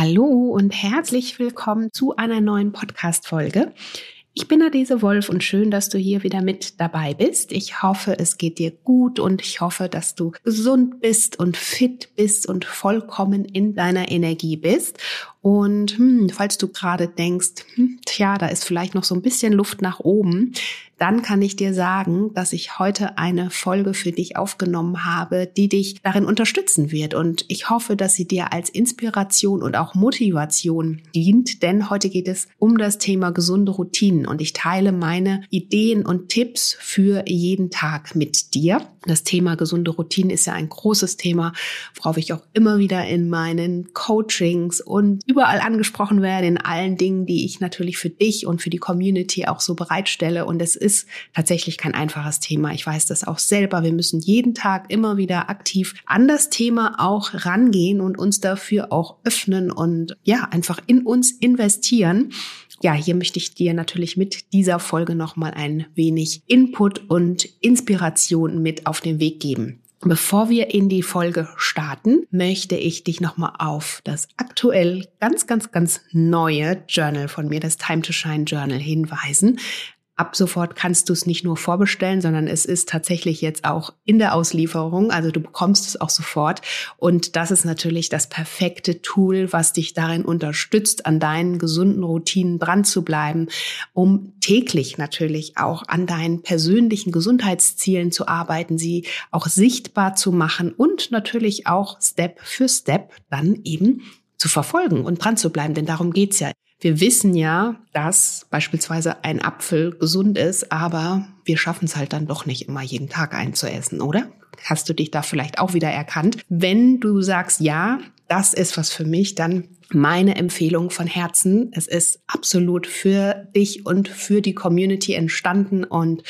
Hallo und herzlich willkommen zu einer neuen Podcast-Folge. Ich bin Adese Wolf und schön, dass du hier wieder mit dabei bist. Ich hoffe, es geht dir gut und ich hoffe, dass du gesund bist und fit bist und vollkommen in deiner Energie bist. Und hm, falls du gerade denkst, hm, tja, da ist vielleicht noch so ein bisschen Luft nach oben, dann kann ich dir sagen, dass ich heute eine Folge für dich aufgenommen habe, die dich darin unterstützen wird. Und ich hoffe, dass sie dir als Inspiration und auch Motivation dient, denn heute geht es um das Thema gesunde Routinen und ich teile meine Ideen und Tipps für jeden Tag mit dir. Das Thema gesunde Routinen ist ja ein großes Thema, worauf ich auch immer wieder in meinen Coachings und überall angesprochen werde, in allen Dingen, die ich natürlich für dich und für die Community auch so bereitstelle. Und es ist tatsächlich kein einfaches Thema. Ich weiß das auch selber. Wir müssen jeden Tag immer wieder aktiv an das Thema auch rangehen und uns dafür auch öffnen und ja, einfach in uns investieren ja, hier möchte ich dir natürlich mit dieser Folge nochmal ein wenig Input und Inspiration mit auf den Weg geben. Bevor wir in die Folge starten, möchte ich dich nochmal auf das aktuell ganz, ganz, ganz neue Journal von mir, das Time to Shine Journal hinweisen. Ab sofort kannst du es nicht nur vorbestellen, sondern es ist tatsächlich jetzt auch in der Auslieferung. Also du bekommst es auch sofort. Und das ist natürlich das perfekte Tool, was dich darin unterstützt, an deinen gesunden Routinen dran zu bleiben, um täglich natürlich auch an deinen persönlichen Gesundheitszielen zu arbeiten, sie auch sichtbar zu machen und natürlich auch Step für Step dann eben zu verfolgen und dran zu bleiben. Denn darum geht's ja. Wir wissen ja, dass beispielsweise ein Apfel gesund ist, aber wir schaffen es halt dann doch nicht immer jeden Tag einzuessen, oder? Hast du dich da vielleicht auch wieder erkannt? Wenn du sagst, ja, das ist was für mich, dann meine Empfehlung von Herzen. Es ist absolut für dich und für die Community entstanden und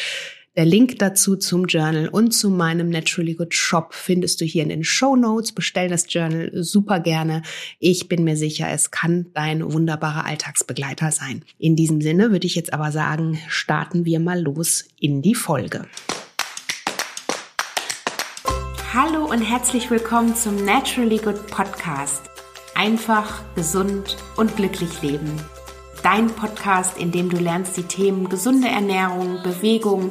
der Link dazu zum Journal und zu meinem Naturally Good Shop findest du hier in den Show Notes. Bestell das Journal super gerne. Ich bin mir sicher, es kann dein wunderbarer Alltagsbegleiter sein. In diesem Sinne würde ich jetzt aber sagen, starten wir mal los in die Folge. Hallo und herzlich willkommen zum Naturally Good Podcast. Einfach, gesund und glücklich leben. Dein Podcast, in dem du lernst, die Themen gesunde Ernährung, Bewegung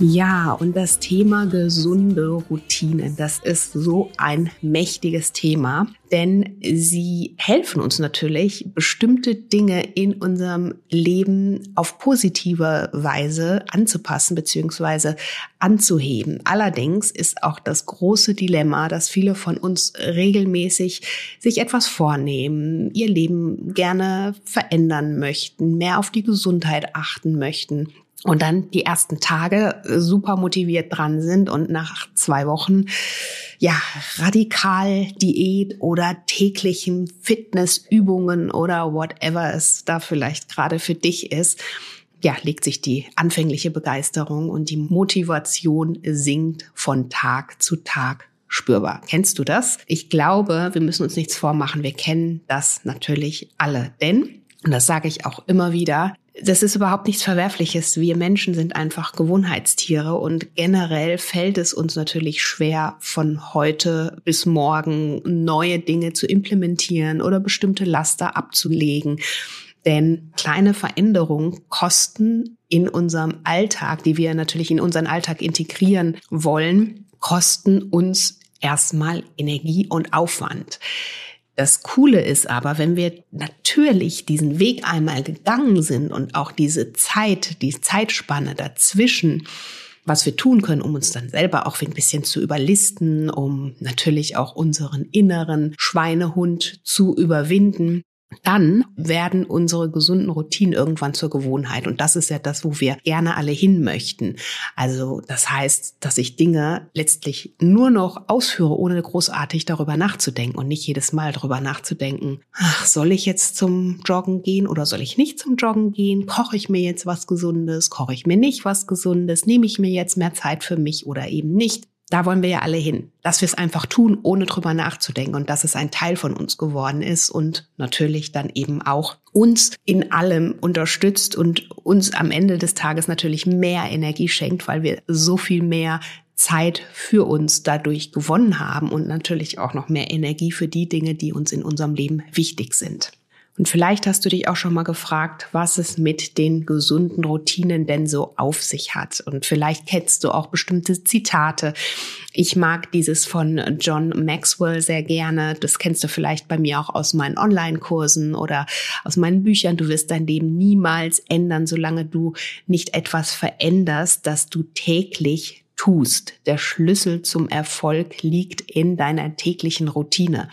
Ja, und das Thema gesunde Routinen, das ist so ein mächtiges Thema, denn sie helfen uns natürlich, bestimmte Dinge in unserem Leben auf positive Weise anzupassen bzw. anzuheben. Allerdings ist auch das große Dilemma, dass viele von uns regelmäßig sich etwas vornehmen, ihr Leben gerne verändern möchten, mehr auf die Gesundheit achten möchten und dann die ersten Tage super motiviert dran sind und nach zwei Wochen ja radikal Diät oder täglichen Fitnessübungen oder whatever es da vielleicht gerade für dich ist, ja, legt sich die anfängliche Begeisterung und die Motivation sinkt von Tag zu Tag spürbar. Kennst du das? Ich glaube, wir müssen uns nichts vormachen. Wir kennen das natürlich alle. Denn, und das sage ich auch immer wieder, das ist überhaupt nichts Verwerfliches. Wir Menschen sind einfach Gewohnheitstiere und generell fällt es uns natürlich schwer, von heute bis morgen neue Dinge zu implementieren oder bestimmte Laster abzulegen. Denn kleine Veränderungen kosten in unserem Alltag, die wir natürlich in unseren Alltag integrieren wollen, kosten uns erstmal Energie und Aufwand. Das Coole ist aber, wenn wir natürlich diesen Weg einmal gegangen sind und auch diese Zeit, die Zeitspanne dazwischen, was wir tun können, um uns dann selber auch ein bisschen zu überlisten, um natürlich auch unseren inneren Schweinehund zu überwinden, dann werden unsere gesunden Routinen irgendwann zur Gewohnheit. Und das ist ja das, wo wir gerne alle hin möchten. Also das heißt, dass ich Dinge letztlich nur noch ausführe, ohne großartig darüber nachzudenken und nicht jedes Mal darüber nachzudenken, ach, soll ich jetzt zum Joggen gehen oder soll ich nicht zum Joggen gehen? Koche ich mir jetzt was Gesundes? Koche ich mir nicht was Gesundes? Nehme ich mir jetzt mehr Zeit für mich oder eben nicht? Da wollen wir ja alle hin, dass wir es einfach tun, ohne drüber nachzudenken und dass es ein Teil von uns geworden ist und natürlich dann eben auch uns in allem unterstützt und uns am Ende des Tages natürlich mehr Energie schenkt, weil wir so viel mehr Zeit für uns dadurch gewonnen haben und natürlich auch noch mehr Energie für die Dinge, die uns in unserem Leben wichtig sind. Und vielleicht hast du dich auch schon mal gefragt, was es mit den gesunden Routinen denn so auf sich hat. Und vielleicht kennst du auch bestimmte Zitate. Ich mag dieses von John Maxwell sehr gerne. Das kennst du vielleicht bei mir auch aus meinen Online-Kursen oder aus meinen Büchern. Du wirst dein Leben niemals ändern, solange du nicht etwas veränderst, das du täglich tust. Der Schlüssel zum Erfolg liegt in deiner täglichen Routine.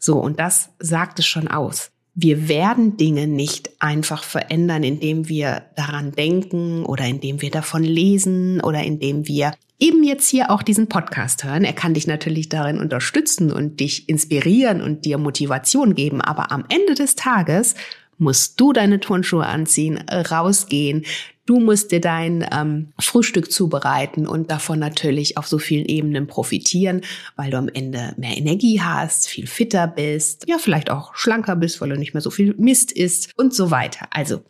So, und das sagt es schon aus wir werden Dinge nicht einfach verändern, indem wir daran denken oder indem wir davon lesen oder indem wir eben jetzt hier auch diesen Podcast hören. Er kann dich natürlich darin unterstützen und dich inspirieren und dir Motivation geben. Aber am Ende des Tages musst du deine Turnschuhe anziehen, rausgehen, Du musst dir dein ähm, Frühstück zubereiten und davon natürlich auf so vielen Ebenen profitieren, weil du am Ende mehr Energie hast, viel fitter bist, ja vielleicht auch schlanker bist, weil du nicht mehr so viel Mist isst und so weiter. Also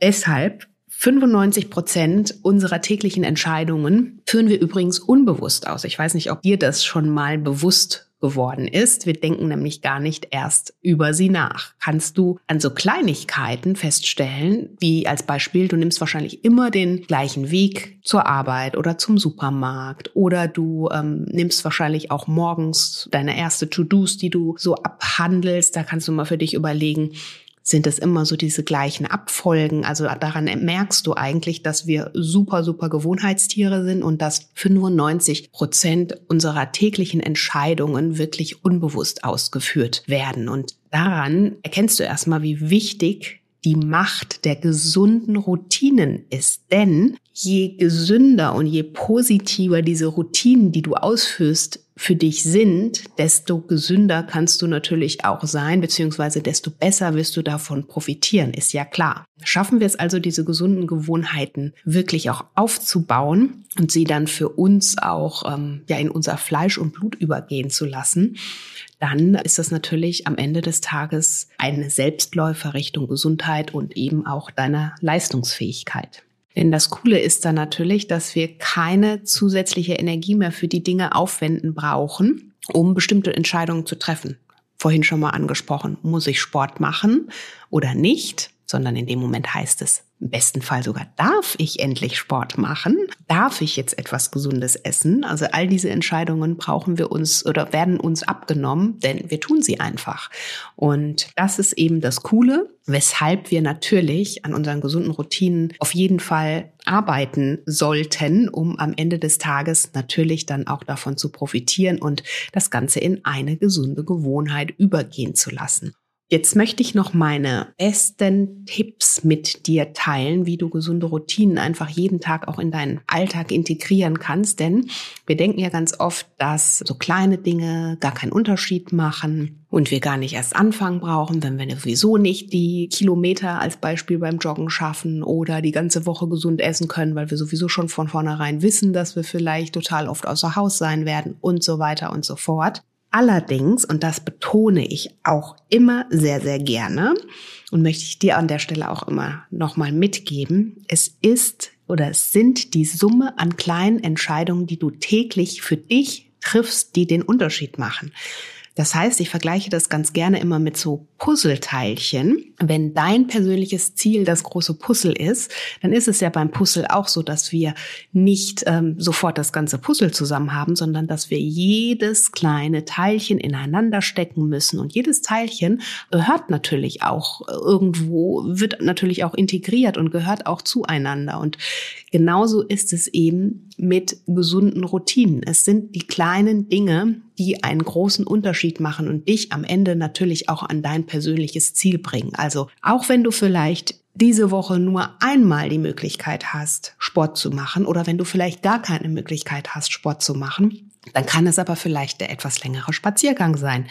deshalb 95 Prozent unserer täglichen Entscheidungen führen wir übrigens unbewusst aus. Ich weiß nicht, ob dir das schon mal bewusst geworden ist. Wir denken nämlich gar nicht erst über sie nach. Kannst du an so Kleinigkeiten feststellen, wie als Beispiel, du nimmst wahrscheinlich immer den gleichen Weg zur Arbeit oder zum Supermarkt oder du ähm, nimmst wahrscheinlich auch morgens deine erste To-Dos, die du so abhandelst. Da kannst du mal für dich überlegen, sind es immer so diese gleichen Abfolgen. Also daran merkst du eigentlich, dass wir super, super Gewohnheitstiere sind und dass 95 Prozent unserer täglichen Entscheidungen wirklich unbewusst ausgeführt werden. Und daran erkennst du erstmal, wie wichtig die Macht der gesunden Routinen ist. Denn je gesünder und je positiver diese Routinen, die du ausführst, für dich sind, desto gesünder kannst du natürlich auch sein, beziehungsweise desto besser wirst du davon profitieren, ist ja klar. Schaffen wir es also, diese gesunden Gewohnheiten wirklich auch aufzubauen und sie dann für uns auch ähm, ja in unser Fleisch und Blut übergehen zu lassen, dann ist das natürlich am Ende des Tages eine Selbstläufer Richtung Gesundheit und eben auch deiner Leistungsfähigkeit. Denn das Coole ist dann natürlich, dass wir keine zusätzliche Energie mehr für die Dinge aufwenden brauchen, um bestimmte Entscheidungen zu treffen. Vorhin schon mal angesprochen, muss ich Sport machen oder nicht? Sondern in dem Moment heißt es, im besten Fall sogar, darf ich endlich Sport machen? Darf ich jetzt etwas Gesundes essen? Also all diese Entscheidungen brauchen wir uns oder werden uns abgenommen, denn wir tun sie einfach. Und das ist eben das Coole, weshalb wir natürlich an unseren gesunden Routinen auf jeden Fall arbeiten sollten, um am Ende des Tages natürlich dann auch davon zu profitieren und das Ganze in eine gesunde Gewohnheit übergehen zu lassen. Jetzt möchte ich noch meine besten Tipps mit dir teilen, wie du gesunde Routinen einfach jeden Tag auch in deinen Alltag integrieren kannst. Denn wir denken ja ganz oft, dass so kleine Dinge gar keinen Unterschied machen und wir gar nicht erst anfangen brauchen, wenn wir sowieso nicht die Kilometer als Beispiel beim Joggen schaffen oder die ganze Woche gesund essen können, weil wir sowieso schon von vornherein wissen, dass wir vielleicht total oft außer Haus sein werden und so weiter und so fort. Allerdings, und das betone ich auch immer sehr, sehr gerne und möchte ich dir an der Stelle auch immer nochmal mitgeben, es ist oder es sind die Summe an kleinen Entscheidungen, die du täglich für dich triffst, die den Unterschied machen. Das heißt, ich vergleiche das ganz gerne immer mit so Puzzleteilchen. Wenn dein persönliches Ziel das große Puzzle ist, dann ist es ja beim Puzzle auch so, dass wir nicht ähm, sofort das ganze Puzzle zusammen haben, sondern dass wir jedes kleine Teilchen ineinander stecken müssen. Und jedes Teilchen gehört natürlich auch irgendwo, wird natürlich auch integriert und gehört auch zueinander. Und genauso ist es eben mit gesunden Routinen. Es sind die kleinen Dinge, die einen großen Unterschied machen und dich am Ende natürlich auch an dein persönliches Ziel bringen. Also auch wenn du vielleicht diese Woche nur einmal die Möglichkeit hast, Sport zu machen oder wenn du vielleicht gar keine Möglichkeit hast, Sport zu machen, dann kann es aber vielleicht der etwas längere Spaziergang sein,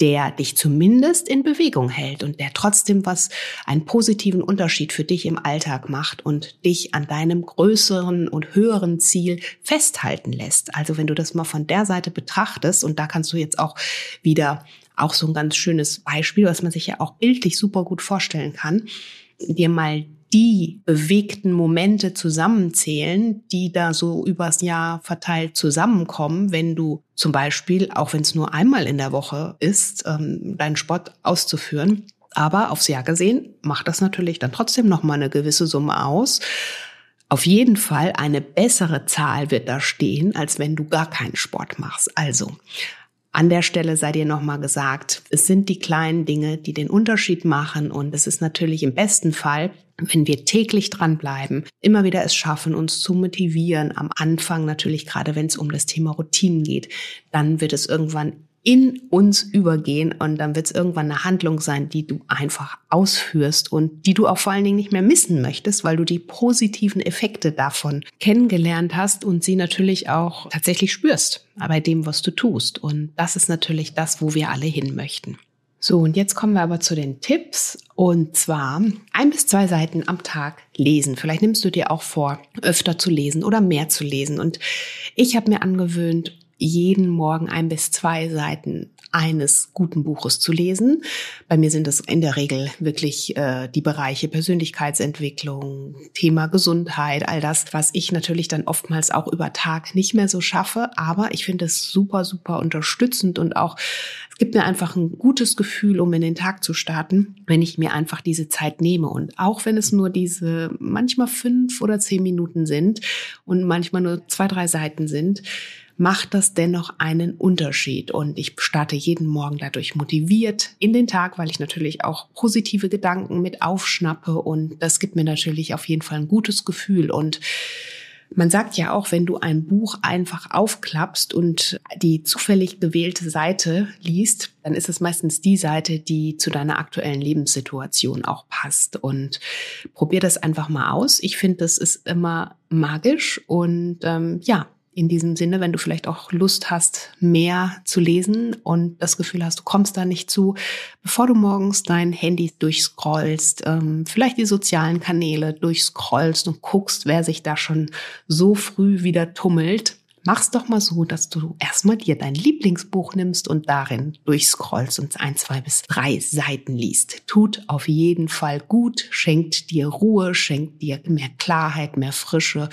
der dich zumindest in Bewegung hält und der trotzdem was, einen positiven Unterschied für dich im Alltag macht und dich an deinem größeren und höheren Ziel festhalten lässt. Also wenn du das mal von der Seite betrachtest und da kannst du jetzt auch wieder auch so ein ganz schönes Beispiel, was man sich ja auch bildlich super gut vorstellen kann, dir mal die bewegten Momente zusammenzählen, die da so übers Jahr verteilt zusammenkommen, wenn du zum Beispiel, auch wenn es nur einmal in der Woche ist, ähm, deinen Sport auszuführen. Aber aufs Jahr gesehen macht das natürlich dann trotzdem noch mal eine gewisse Summe aus. Auf jeden Fall eine bessere Zahl wird da stehen, als wenn du gar keinen Sport machst. Also an der Stelle sei dir nochmal gesagt, es sind die kleinen Dinge, die den Unterschied machen und es ist natürlich im besten Fall, wenn wir täglich dranbleiben, immer wieder es schaffen, uns zu motivieren, am Anfang natürlich gerade, wenn es um das Thema Routinen geht, dann wird es irgendwann in uns übergehen und dann wird es irgendwann eine Handlung sein, die du einfach ausführst und die du auch vor allen Dingen nicht mehr missen möchtest, weil du die positiven Effekte davon kennengelernt hast und sie natürlich auch tatsächlich spürst bei dem, was du tust. Und das ist natürlich das, wo wir alle hin möchten. So, und jetzt kommen wir aber zu den Tipps. Und zwar ein bis zwei Seiten am Tag lesen. Vielleicht nimmst du dir auch vor, öfter zu lesen oder mehr zu lesen. Und ich habe mir angewöhnt, jeden Morgen ein bis zwei Seiten eines guten Buches zu lesen. Bei mir sind es in der Regel wirklich äh, die Bereiche Persönlichkeitsentwicklung, Thema Gesundheit, all das, was ich natürlich dann oftmals auch über Tag nicht mehr so schaffe. Aber ich finde es super, super unterstützend und auch es gibt mir einfach ein gutes Gefühl, um in den Tag zu starten, wenn ich mir einfach diese Zeit nehme. Und auch wenn es nur diese manchmal fünf oder zehn Minuten sind und manchmal nur zwei, drei Seiten sind, macht das dennoch einen Unterschied. Und ich starte jeden Morgen dadurch motiviert in den Tag, weil ich natürlich auch positive Gedanken mit aufschnappe. Und das gibt mir natürlich auf jeden Fall ein gutes Gefühl. Und man sagt ja auch, wenn du ein Buch einfach aufklappst und die zufällig gewählte Seite liest, dann ist es meistens die Seite, die zu deiner aktuellen Lebenssituation auch passt. Und probier das einfach mal aus. Ich finde, das ist immer magisch und ähm, ja, in diesem Sinne, wenn du vielleicht auch Lust hast, mehr zu lesen und das Gefühl hast, du kommst da nicht zu, bevor du morgens dein Handy durchscrollst, ähm, vielleicht die sozialen Kanäle durchscrollst und guckst, wer sich da schon so früh wieder tummelt, mach's doch mal so, dass du erstmal dir dein Lieblingsbuch nimmst und darin durchscrollst und ein, zwei bis drei Seiten liest. Tut auf jeden Fall gut, schenkt dir Ruhe, schenkt dir mehr Klarheit, mehr Frische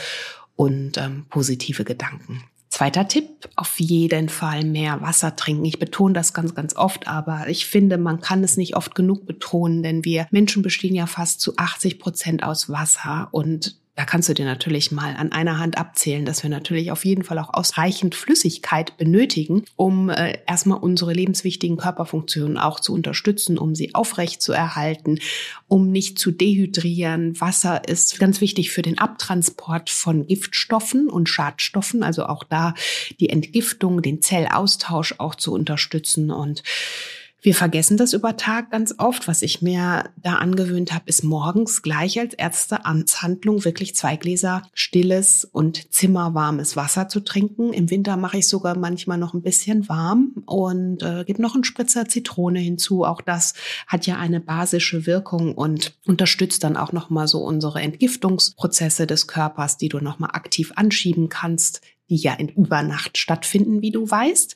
und ähm, positive Gedanken. Zweiter Tipp, auf jeden Fall mehr Wasser trinken. Ich betone das ganz, ganz oft, aber ich finde, man kann es nicht oft genug betonen, denn wir Menschen bestehen ja fast zu 80 Prozent aus Wasser und da kannst du dir natürlich mal an einer Hand abzählen, dass wir natürlich auf jeden Fall auch ausreichend Flüssigkeit benötigen, um äh, erstmal unsere lebenswichtigen Körperfunktionen auch zu unterstützen, um sie aufrecht zu erhalten, um nicht zu dehydrieren. Wasser ist ganz wichtig für den Abtransport von Giftstoffen und Schadstoffen, also auch da die Entgiftung, den Zellaustausch auch zu unterstützen und wir vergessen das über Tag ganz oft. Was ich mir da angewöhnt habe, ist morgens gleich als erste Amtshandlung wirklich zwei Gläser stilles und zimmerwarmes Wasser zu trinken. Im Winter mache ich sogar manchmal noch ein bisschen warm und äh, gebe noch einen Spritzer Zitrone hinzu. Auch das hat ja eine basische Wirkung und unterstützt dann auch noch mal so unsere Entgiftungsprozesse des Körpers, die du noch mal aktiv anschieben kannst, die ja in Übernacht stattfinden, wie du weißt.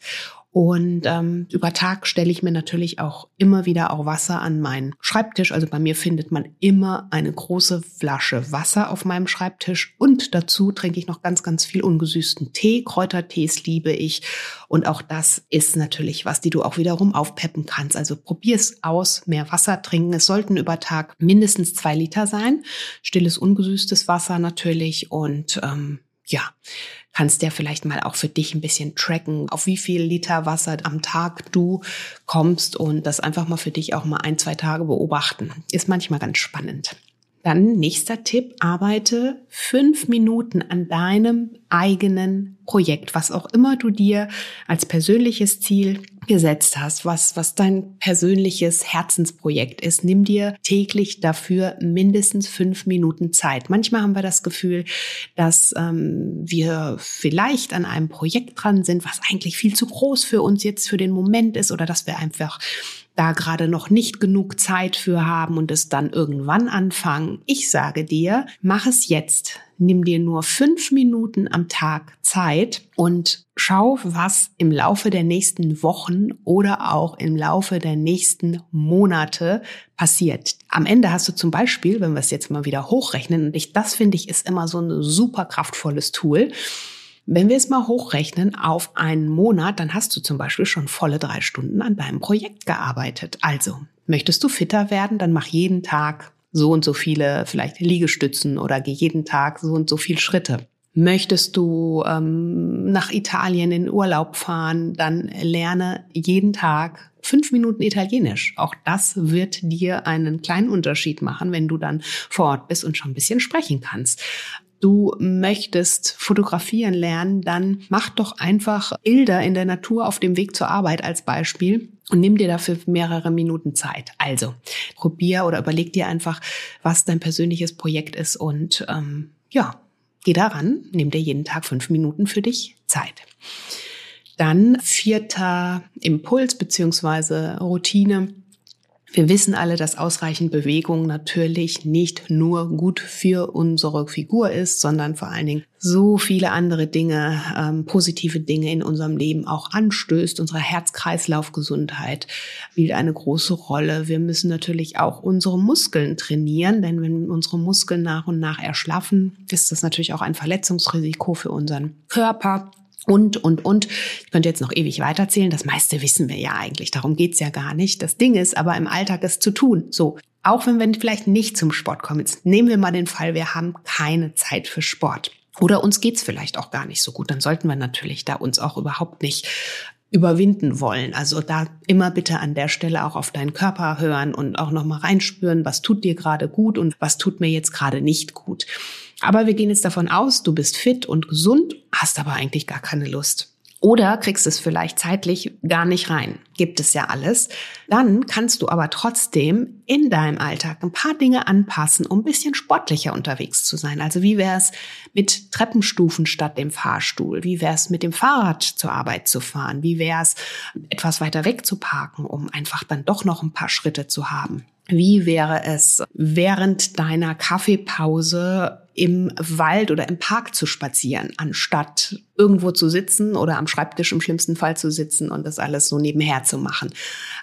Und ähm, über Tag stelle ich mir natürlich auch immer wieder auch Wasser an meinen Schreibtisch. Also bei mir findet man immer eine große Flasche Wasser auf meinem Schreibtisch. Und dazu trinke ich noch ganz, ganz viel ungesüßten Tee. Kräutertees liebe ich. Und auch das ist natürlich was, die du auch wiederum aufpeppen kannst. Also probier es aus, mehr Wasser trinken. Es sollten über Tag mindestens zwei Liter sein. Stilles, ungesüßtes Wasser natürlich. Und ähm, ja, kannst ja vielleicht mal auch für dich ein bisschen tracken, auf wie viel Liter Wasser am Tag du kommst und das einfach mal für dich auch mal ein, zwei Tage beobachten. Ist manchmal ganz spannend. Dann nächster Tipp, arbeite fünf Minuten an deinem eigenen Projekt, was auch immer du dir als persönliches Ziel gesetzt hast, was, was dein persönliches Herzensprojekt ist. Nimm dir täglich dafür mindestens fünf Minuten Zeit. Manchmal haben wir das Gefühl, dass ähm, wir vielleicht an einem Projekt dran sind, was eigentlich viel zu groß für uns jetzt für den Moment ist oder dass wir einfach da gerade noch nicht genug Zeit für haben und es dann irgendwann anfangen. Ich sage dir, mach es jetzt. Nimm dir nur fünf Minuten am Tag Zeit und schau, was im Laufe der nächsten Wochen oder auch im Laufe der nächsten Monate passiert. Am Ende hast du zum Beispiel, wenn wir es jetzt mal wieder hochrechnen, und ich, das finde ich ist immer so ein super kraftvolles Tool, wenn wir es mal hochrechnen auf einen Monat, dann hast du zum Beispiel schon volle drei Stunden an deinem Projekt gearbeitet. Also, möchtest du fitter werden, dann mach jeden Tag so und so viele vielleicht Liegestützen oder geh jeden Tag so und so viele Schritte. Möchtest du ähm, nach Italien in Urlaub fahren, dann lerne jeden Tag fünf Minuten Italienisch. Auch das wird dir einen kleinen Unterschied machen, wenn du dann vor Ort bist und schon ein bisschen sprechen kannst du möchtest fotografieren lernen, dann mach doch einfach Bilder in der Natur auf dem Weg zur Arbeit als Beispiel und nimm dir dafür mehrere Minuten Zeit. Also probier oder überleg dir einfach, was dein persönliches Projekt ist und ähm, ja, geh daran, nimm dir jeden Tag fünf Minuten für dich Zeit. Dann vierter Impuls beziehungsweise Routine wir wissen alle, dass ausreichend Bewegung natürlich nicht nur gut für unsere Figur ist, sondern vor allen Dingen so viele andere Dinge, ähm, positive Dinge in unserem Leben auch anstößt. Unsere Herz-Kreislauf-Gesundheit spielt eine große Rolle. Wir müssen natürlich auch unsere Muskeln trainieren, denn wenn unsere Muskeln nach und nach erschlaffen, ist das natürlich auch ein Verletzungsrisiko für unseren Körper. Und, und, und. Ich könnte jetzt noch ewig weiterzählen. Das meiste wissen wir ja eigentlich. Darum geht's ja gar nicht. Das Ding ist aber im Alltag es zu tun. So. Auch wenn wir vielleicht nicht zum Sport kommen. Jetzt nehmen wir mal den Fall, wir haben keine Zeit für Sport. Oder uns geht's vielleicht auch gar nicht so gut. Dann sollten wir natürlich da uns auch überhaupt nicht überwinden wollen. Also da immer bitte an der Stelle auch auf deinen Körper hören und auch nochmal reinspüren, was tut dir gerade gut und was tut mir jetzt gerade nicht gut. Aber wir gehen jetzt davon aus, du bist fit und gesund, hast aber eigentlich gar keine Lust. Oder kriegst es vielleicht zeitlich gar nicht rein. Gibt es ja alles. Dann kannst du aber trotzdem in deinem Alltag ein paar Dinge anpassen, um ein bisschen sportlicher unterwegs zu sein. Also wie wäre es mit Treppenstufen statt dem Fahrstuhl? Wie wäre es mit dem Fahrrad zur Arbeit zu fahren? Wie wäre es etwas weiter weg zu parken, um einfach dann doch noch ein paar Schritte zu haben? Wie wäre es während deiner Kaffeepause im Wald oder im Park zu spazieren, anstatt irgendwo zu sitzen oder am Schreibtisch im schlimmsten Fall zu sitzen und das alles so nebenher zu machen.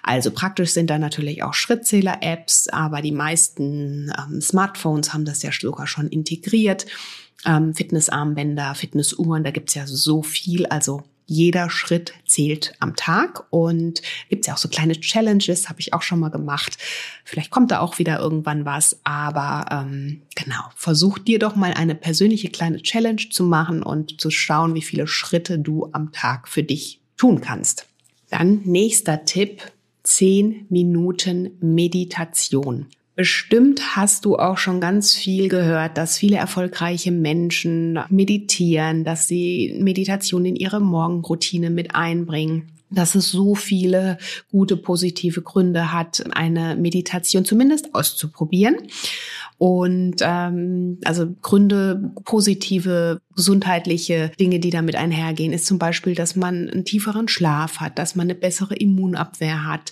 Also praktisch sind da natürlich auch Schrittzähler-Apps, aber die meisten ähm, Smartphones haben das ja sogar schon integriert. Ähm, Fitnessarmbänder, Fitnessuhren, da gibt's ja so viel. Also jeder Schritt zählt am Tag und gibt's ja auch so kleine Challenges, habe ich auch schon mal gemacht. Vielleicht kommt da auch wieder irgendwann was, aber ähm, genau, versuch dir doch mal eine persönliche kleine Challenge zu machen und zu schauen, wie viele Schritte du am Tag für dich tun kannst. Dann nächster Tipp, zehn Minuten Meditation. Bestimmt hast du auch schon ganz viel gehört, dass viele erfolgreiche Menschen meditieren, dass sie Meditation in ihre Morgenroutine mit einbringen dass es so viele gute positive Gründe hat, eine Meditation zumindest auszuprobieren. Und ähm, also Gründe, positive gesundheitliche Dinge, die damit einhergehen, ist zum Beispiel, dass man einen tieferen Schlaf hat, dass man eine bessere Immunabwehr hat,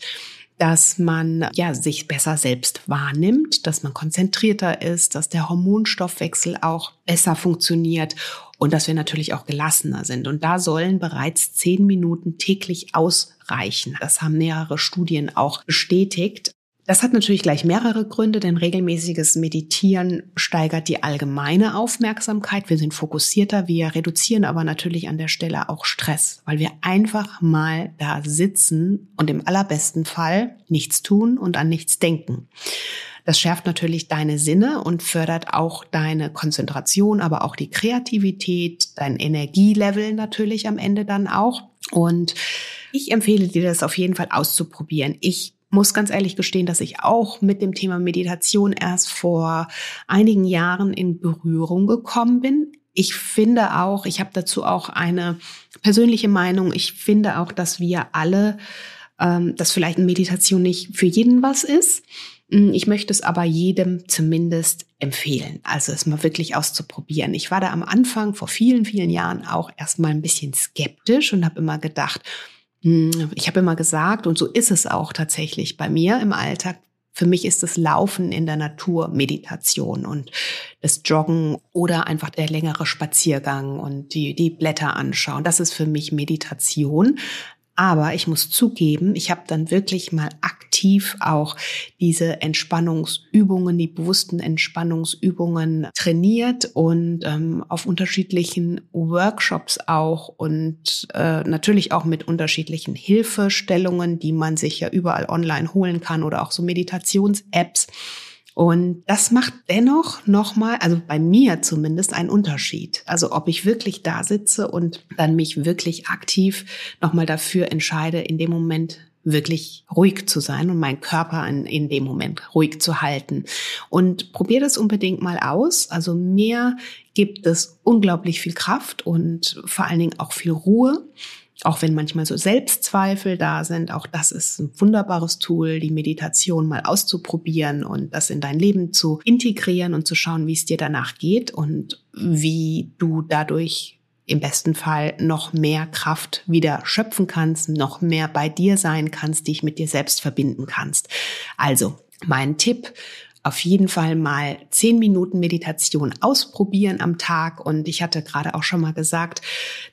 dass man ja sich besser selbst wahrnimmt, dass man konzentrierter ist, dass der Hormonstoffwechsel auch besser funktioniert und dass wir natürlich auch gelassener sind. Und da sollen bereits zehn Minuten täglich ausreichen. Das haben mehrere Studien auch bestätigt. Das hat natürlich gleich mehrere Gründe, denn regelmäßiges Meditieren steigert die allgemeine Aufmerksamkeit. Wir sind fokussierter, wir reduzieren aber natürlich an der Stelle auch Stress, weil wir einfach mal da sitzen und im allerbesten Fall nichts tun und an nichts denken. Das schärft natürlich deine Sinne und fördert auch deine Konzentration, aber auch die Kreativität, dein Energielevel natürlich am Ende dann auch. Und ich empfehle dir das auf jeden Fall auszuprobieren. Ich muss ganz ehrlich gestehen, dass ich auch mit dem Thema Meditation erst vor einigen Jahren in Berührung gekommen bin. Ich finde auch, ich habe dazu auch eine persönliche Meinung, ich finde auch, dass wir alle, ähm, dass vielleicht Meditation nicht für jeden was ist. Hm, ich möchte es aber jedem zumindest empfehlen, also es mal wirklich auszuprobieren. Ich war da am Anfang vor vielen, vielen Jahren auch erstmal ein bisschen skeptisch und habe immer gedacht, ich habe immer gesagt, und so ist es auch tatsächlich bei mir im Alltag, für mich ist das Laufen in der Natur Meditation und das Joggen oder einfach der längere Spaziergang und die, die Blätter anschauen. Das ist für mich Meditation. Aber ich muss zugeben, ich habe dann wirklich mal aktiv auch diese Entspannungsübungen, die bewussten Entspannungsübungen trainiert und ähm, auf unterschiedlichen Workshops auch und äh, natürlich auch mit unterschiedlichen Hilfestellungen, die man sich ja überall online holen kann oder auch so Meditations-Apps. Und das macht dennoch nochmal, also bei mir zumindest, einen Unterschied. Also ob ich wirklich da sitze und dann mich wirklich aktiv nochmal dafür entscheide, in dem Moment wirklich ruhig zu sein und meinen Körper in, in dem Moment ruhig zu halten. Und probier das unbedingt mal aus. Also mir gibt es unglaublich viel Kraft und vor allen Dingen auch viel Ruhe. Auch wenn manchmal so Selbstzweifel da sind, auch das ist ein wunderbares Tool, die Meditation mal auszuprobieren und das in dein Leben zu integrieren und zu schauen, wie es dir danach geht und wie du dadurch im besten Fall noch mehr Kraft wieder schöpfen kannst, noch mehr bei dir sein kannst, dich mit dir selbst verbinden kannst. Also, mein Tipp, auf jeden Fall mal zehn Minuten Meditation ausprobieren am Tag. Und ich hatte gerade auch schon mal gesagt,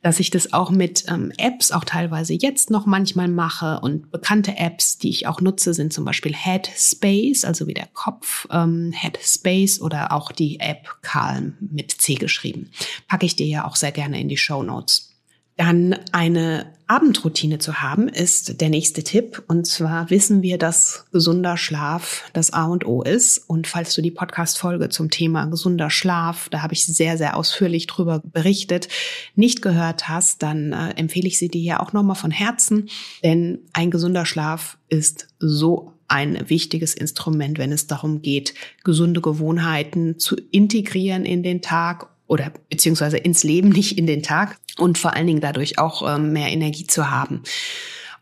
dass ich das auch mit ähm, Apps auch teilweise jetzt noch manchmal mache. Und bekannte Apps, die ich auch nutze, sind zum Beispiel Headspace, also wie der Kopf ähm, Headspace oder auch die App Calm mit C geschrieben. Packe ich dir ja auch sehr gerne in die Show Notes. Dann eine Abendroutine zu haben, ist der nächste Tipp. Und zwar wissen wir, dass gesunder Schlaf das A und O ist. Und falls du die Podcast-Folge zum Thema gesunder Schlaf, da habe ich sehr, sehr ausführlich drüber berichtet, nicht gehört hast, dann äh, empfehle ich sie dir ja auch nochmal von Herzen. Denn ein gesunder Schlaf ist so ein wichtiges Instrument, wenn es darum geht, gesunde Gewohnheiten zu integrieren in den Tag oder beziehungsweise ins Leben, nicht in den Tag und vor allen Dingen dadurch auch ähm, mehr Energie zu haben.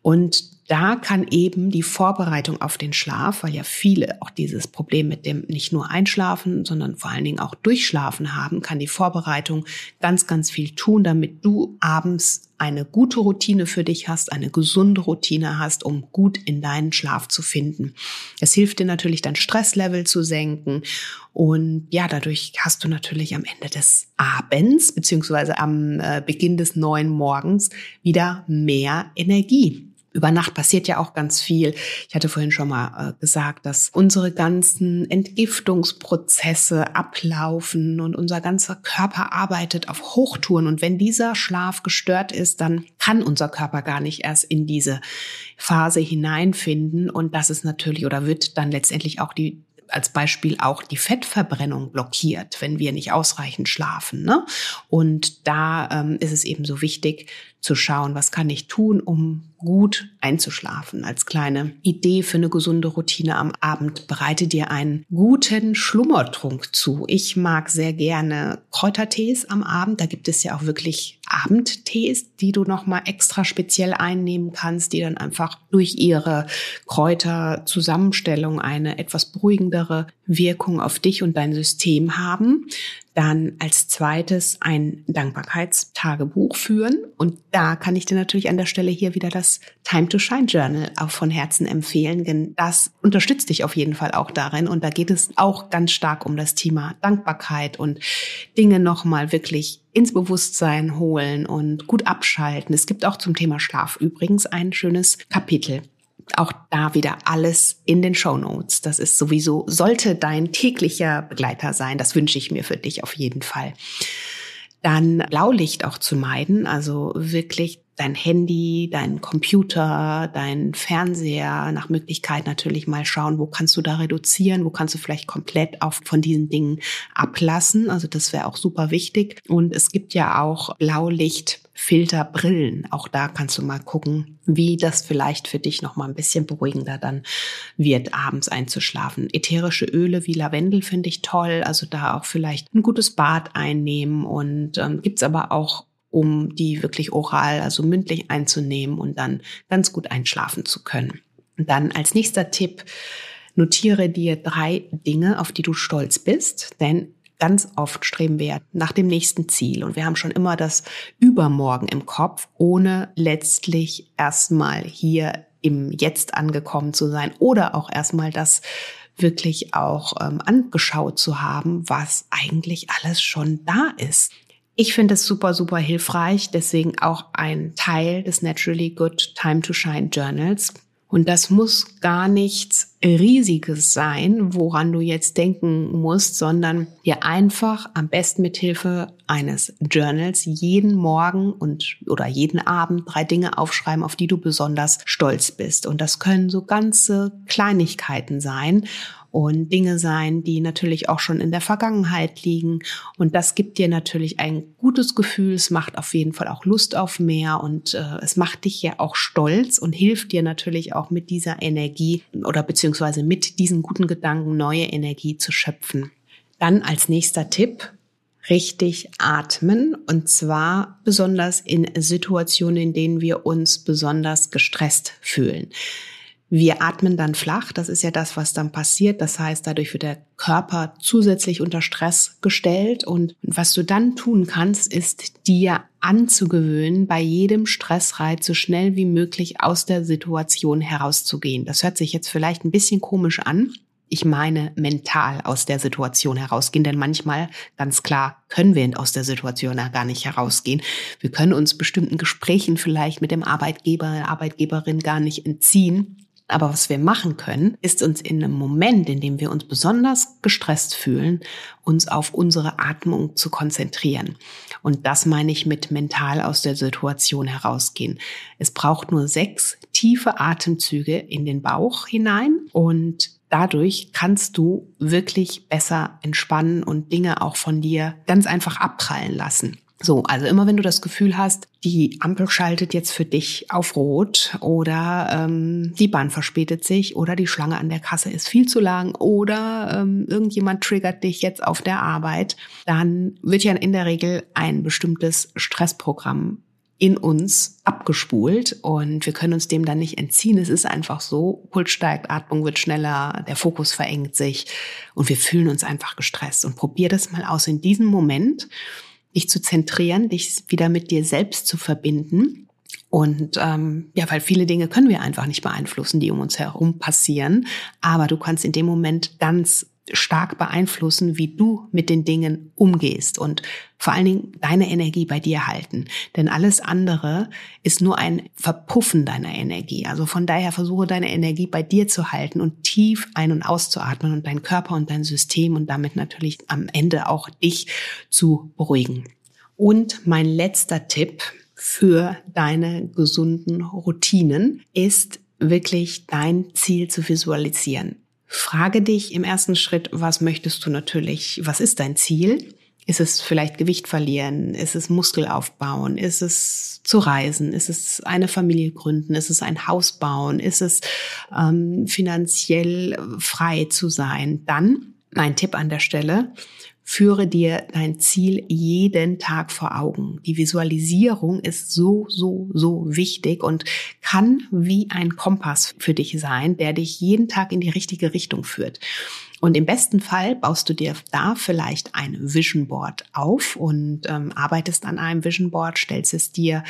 Und da kann eben die Vorbereitung auf den Schlaf, weil ja viele auch dieses Problem mit dem nicht nur Einschlafen, sondern vor allen Dingen auch Durchschlafen haben, kann die Vorbereitung ganz, ganz viel tun, damit du abends eine gute Routine für dich hast, eine gesunde Routine hast, um gut in deinen Schlaf zu finden. Es hilft dir natürlich, dein Stresslevel zu senken und ja, dadurch hast du natürlich am Ende des Abends beziehungsweise am äh, Beginn des neuen Morgens wieder mehr Energie über Nacht passiert ja auch ganz viel. Ich hatte vorhin schon mal äh, gesagt, dass unsere ganzen Entgiftungsprozesse ablaufen und unser ganzer Körper arbeitet auf Hochtouren. Und wenn dieser Schlaf gestört ist, dann kann unser Körper gar nicht erst in diese Phase hineinfinden. Und das ist natürlich oder wird dann letztendlich auch die als Beispiel auch die Fettverbrennung blockiert, wenn wir nicht ausreichend schlafen. Ne? Und da ähm, ist es eben so wichtig zu schauen, was kann ich tun, um gut einzuschlafen. Als kleine Idee für eine gesunde Routine am Abend bereite dir einen guten Schlummertrunk zu. Ich mag sehr gerne Kräutertees am Abend. Da gibt es ja auch wirklich Abendtees, die du nochmal extra speziell einnehmen kannst, die dann einfach durch ihre Kräuterzusammenstellung eine etwas beruhigendere Wirkung auf dich und dein System haben. Dann als zweites ein Dankbarkeitstagebuch führen. Und da kann ich dir natürlich an der Stelle hier wieder das Time to Shine Journal auch von Herzen empfehlen, denn das unterstützt dich auf jeden Fall auch darin. Und da geht es auch ganz stark um das Thema Dankbarkeit und Dinge nochmal wirklich ins Bewusstsein holen und gut abschalten. Es gibt auch zum Thema Schlaf übrigens ein schönes Kapitel auch da wieder alles in den Show Notes. Das ist sowieso, sollte dein täglicher Begleiter sein. Das wünsche ich mir für dich auf jeden Fall. Dann Blaulicht auch zu meiden, also wirklich dein Handy, dein Computer, dein Fernseher, nach Möglichkeit natürlich mal schauen, wo kannst du da reduzieren, wo kannst du vielleicht komplett auf von diesen Dingen ablassen. Also das wäre auch super wichtig. Und es gibt ja auch Blaulicht Filterbrillen. Auch da kannst du mal gucken, wie das vielleicht für dich noch mal ein bisschen beruhigender dann wird, abends einzuschlafen. Ätherische Öle wie Lavendel finde ich toll. Also da auch vielleicht ein gutes Bad einnehmen und ähm, gibt's aber auch um die wirklich oral, also mündlich einzunehmen und dann ganz gut einschlafen zu können. Dann als nächster Tipp, notiere dir drei Dinge, auf die du stolz bist, denn ganz oft streben wir nach dem nächsten Ziel und wir haben schon immer das Übermorgen im Kopf, ohne letztlich erstmal hier im Jetzt angekommen zu sein oder auch erstmal das wirklich auch ähm, angeschaut zu haben, was eigentlich alles schon da ist. Ich finde es super, super hilfreich, deswegen auch ein Teil des Naturally Good Time to Shine Journals. Und das muss gar nichts Riesiges sein, woran du jetzt denken musst, sondern dir einfach am besten mit Hilfe eines Journals jeden Morgen und oder jeden Abend drei Dinge aufschreiben, auf die du besonders stolz bist. Und das können so ganze Kleinigkeiten sein und Dinge sein, die natürlich auch schon in der Vergangenheit liegen. Und das gibt dir natürlich ein gutes Gefühl. Es macht auf jeden Fall auch Lust auf mehr und äh, es macht dich ja auch stolz und hilft dir natürlich auch mit dieser Energie oder beziehungsweise mit diesen guten Gedanken neue Energie zu schöpfen. Dann als nächster Tipp, richtig atmen und zwar besonders in Situationen, in denen wir uns besonders gestresst fühlen. Wir atmen dann flach, das ist ja das, was dann passiert. Das heißt, dadurch wird der Körper zusätzlich unter Stress gestellt und was du dann tun kannst, ist dir anzugewöhnen, bei jedem Stressreiz so schnell wie möglich aus der Situation herauszugehen. Das hört sich jetzt vielleicht ein bisschen komisch an. Ich meine mental aus der Situation herausgehen, denn manchmal, ganz klar, können wir aus der Situation gar nicht herausgehen. Wir können uns bestimmten Gesprächen vielleicht mit dem Arbeitgeber, Arbeitgeberin gar nicht entziehen. Aber was wir machen können, ist uns in einem Moment, in dem wir uns besonders gestresst fühlen, uns auf unsere Atmung zu konzentrieren. Und das meine ich mit mental aus der Situation herausgehen. Es braucht nur sechs tiefe Atemzüge in den Bauch hinein und dadurch kannst du wirklich besser entspannen und Dinge auch von dir ganz einfach abprallen lassen. So, also immer wenn du das Gefühl hast, die Ampel schaltet jetzt für dich auf Rot oder ähm, die Bahn verspätet sich oder die Schlange an der Kasse ist viel zu lang oder ähm, irgendjemand triggert dich jetzt auf der Arbeit, dann wird ja in der Regel ein bestimmtes Stressprogramm in uns abgespult und wir können uns dem dann nicht entziehen. Es ist einfach so, Puls steigt, Atmung wird schneller, der Fokus verengt sich und wir fühlen uns einfach gestresst. Und probier das mal aus in diesem Moment dich zu zentrieren, dich wieder mit dir selbst zu verbinden. Und ähm, ja, weil viele Dinge können wir einfach nicht beeinflussen, die um uns herum passieren. Aber du kannst in dem Moment ganz stark beeinflussen, wie du mit den Dingen umgehst und vor allen Dingen deine Energie bei dir halten. Denn alles andere ist nur ein Verpuffen deiner Energie. Also von daher versuche deine Energie bei dir zu halten und tief ein- und auszuatmen und deinen Körper und dein System und damit natürlich am Ende auch dich zu beruhigen. Und mein letzter Tipp für deine gesunden Routinen ist wirklich dein Ziel zu visualisieren. Frage dich im ersten Schritt, was möchtest du natürlich, was ist dein Ziel? Ist es vielleicht Gewicht verlieren? Ist es Muskel aufbauen? Ist es zu reisen? Ist es eine Familie gründen? Ist es ein Haus bauen? Ist es ähm, finanziell frei zu sein? Dann mein Tipp an der Stelle, Führe dir dein Ziel jeden Tag vor Augen. Die Visualisierung ist so, so, so wichtig und kann wie ein Kompass für dich sein, der dich jeden Tag in die richtige Richtung führt. Und im besten Fall baust du dir da vielleicht ein Vision Board auf und ähm, arbeitest an einem Vision Board, stellst es dir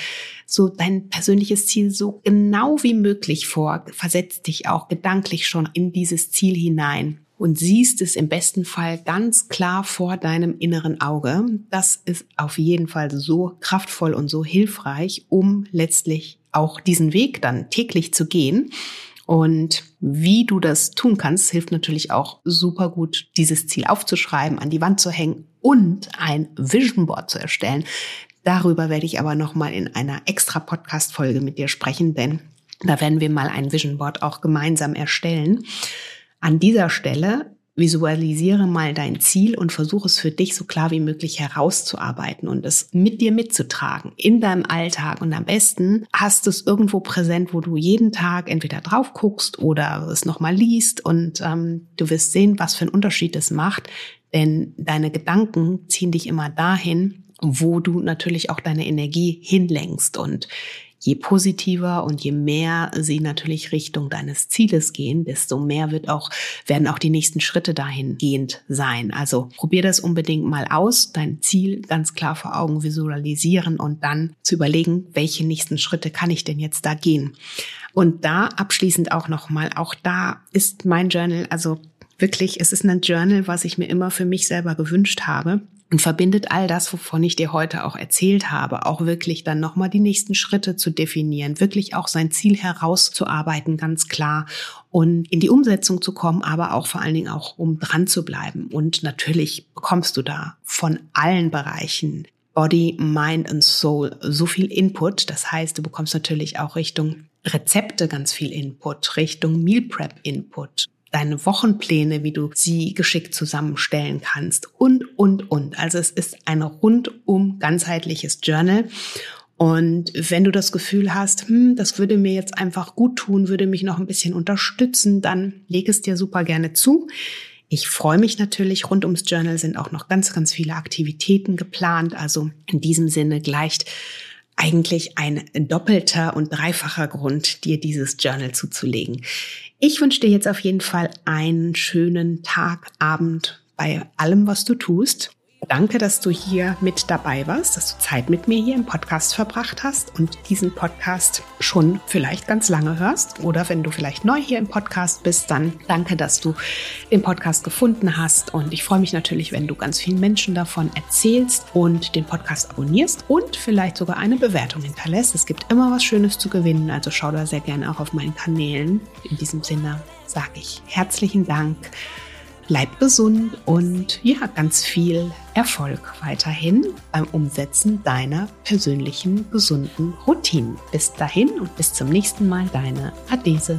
so dein persönliches Ziel so genau wie möglich vor, versetzt dich auch gedanklich schon in dieses Ziel hinein und siehst es im besten Fall ganz klar vor deinem inneren Auge. Das ist auf jeden Fall so kraftvoll und so hilfreich, um letztlich auch diesen Weg dann täglich zu gehen. Und wie du das tun kannst, hilft natürlich auch super gut, dieses Ziel aufzuschreiben, an die Wand zu hängen und ein Vision Board zu erstellen. Darüber werde ich aber nochmal in einer extra Podcast Folge mit dir sprechen, denn da werden wir mal ein Vision Board auch gemeinsam erstellen. An dieser Stelle visualisiere mal dein Ziel und versuche es für dich so klar wie möglich herauszuarbeiten und es mit dir mitzutragen in deinem Alltag. Und am besten hast du es irgendwo präsent, wo du jeden Tag entweder drauf guckst oder es nochmal liest und ähm, du wirst sehen, was für einen Unterschied es macht. Denn deine Gedanken ziehen dich immer dahin, wo du natürlich auch deine Energie hinlenkst. Und je positiver und je mehr sie natürlich Richtung deines Zieles gehen, desto mehr wird auch, werden auch die nächsten Schritte dahingehend sein. Also probier das unbedingt mal aus, dein Ziel ganz klar vor Augen visualisieren und dann zu überlegen, welche nächsten Schritte kann ich denn jetzt da gehen. Und da abschließend auch nochmal, auch da ist mein Journal, also wirklich, es ist ein Journal, was ich mir immer für mich selber gewünscht habe und verbindet all das, wovon ich dir heute auch erzählt habe, auch wirklich dann nochmal die nächsten Schritte zu definieren, wirklich auch sein Ziel herauszuarbeiten, ganz klar und in die Umsetzung zu kommen, aber auch vor allen Dingen auch, um dran zu bleiben. Und natürlich bekommst du da von allen Bereichen Body, Mind und Soul so viel Input. Das heißt, du bekommst natürlich auch Richtung Rezepte ganz viel Input, Richtung Meal Prep Input, deine Wochenpläne, wie du sie geschickt zusammenstellen kannst und, und, und. Also es ist ein rundum ganzheitliches Journal. Und wenn du das Gefühl hast, hm, das würde mir jetzt einfach gut tun, würde mich noch ein bisschen unterstützen, dann leg es dir super gerne zu. Ich freue mich natürlich, rund ums Journal sind auch noch ganz, ganz viele Aktivitäten geplant. Also in diesem Sinne gleicht eigentlich ein doppelter und dreifacher Grund, dir dieses Journal zuzulegen. Ich wünsche dir jetzt auf jeden Fall einen schönen Tag, Abend bei allem, was du tust. Danke, dass du hier mit dabei warst, dass du Zeit mit mir hier im Podcast verbracht hast und diesen Podcast schon vielleicht ganz lange hörst. Oder wenn du vielleicht neu hier im Podcast bist, dann danke, dass du den Podcast gefunden hast. Und ich freue mich natürlich, wenn du ganz vielen Menschen davon erzählst und den Podcast abonnierst und vielleicht sogar eine Bewertung hinterlässt. Es gibt immer was Schönes zu gewinnen, also schau da sehr gerne auch auf meinen Kanälen. In diesem Sinne sage ich herzlichen Dank Bleib gesund und ja, ganz viel Erfolg weiterhin beim Umsetzen deiner persönlichen gesunden Routinen. Bis dahin und bis zum nächsten Mal, deine Adese.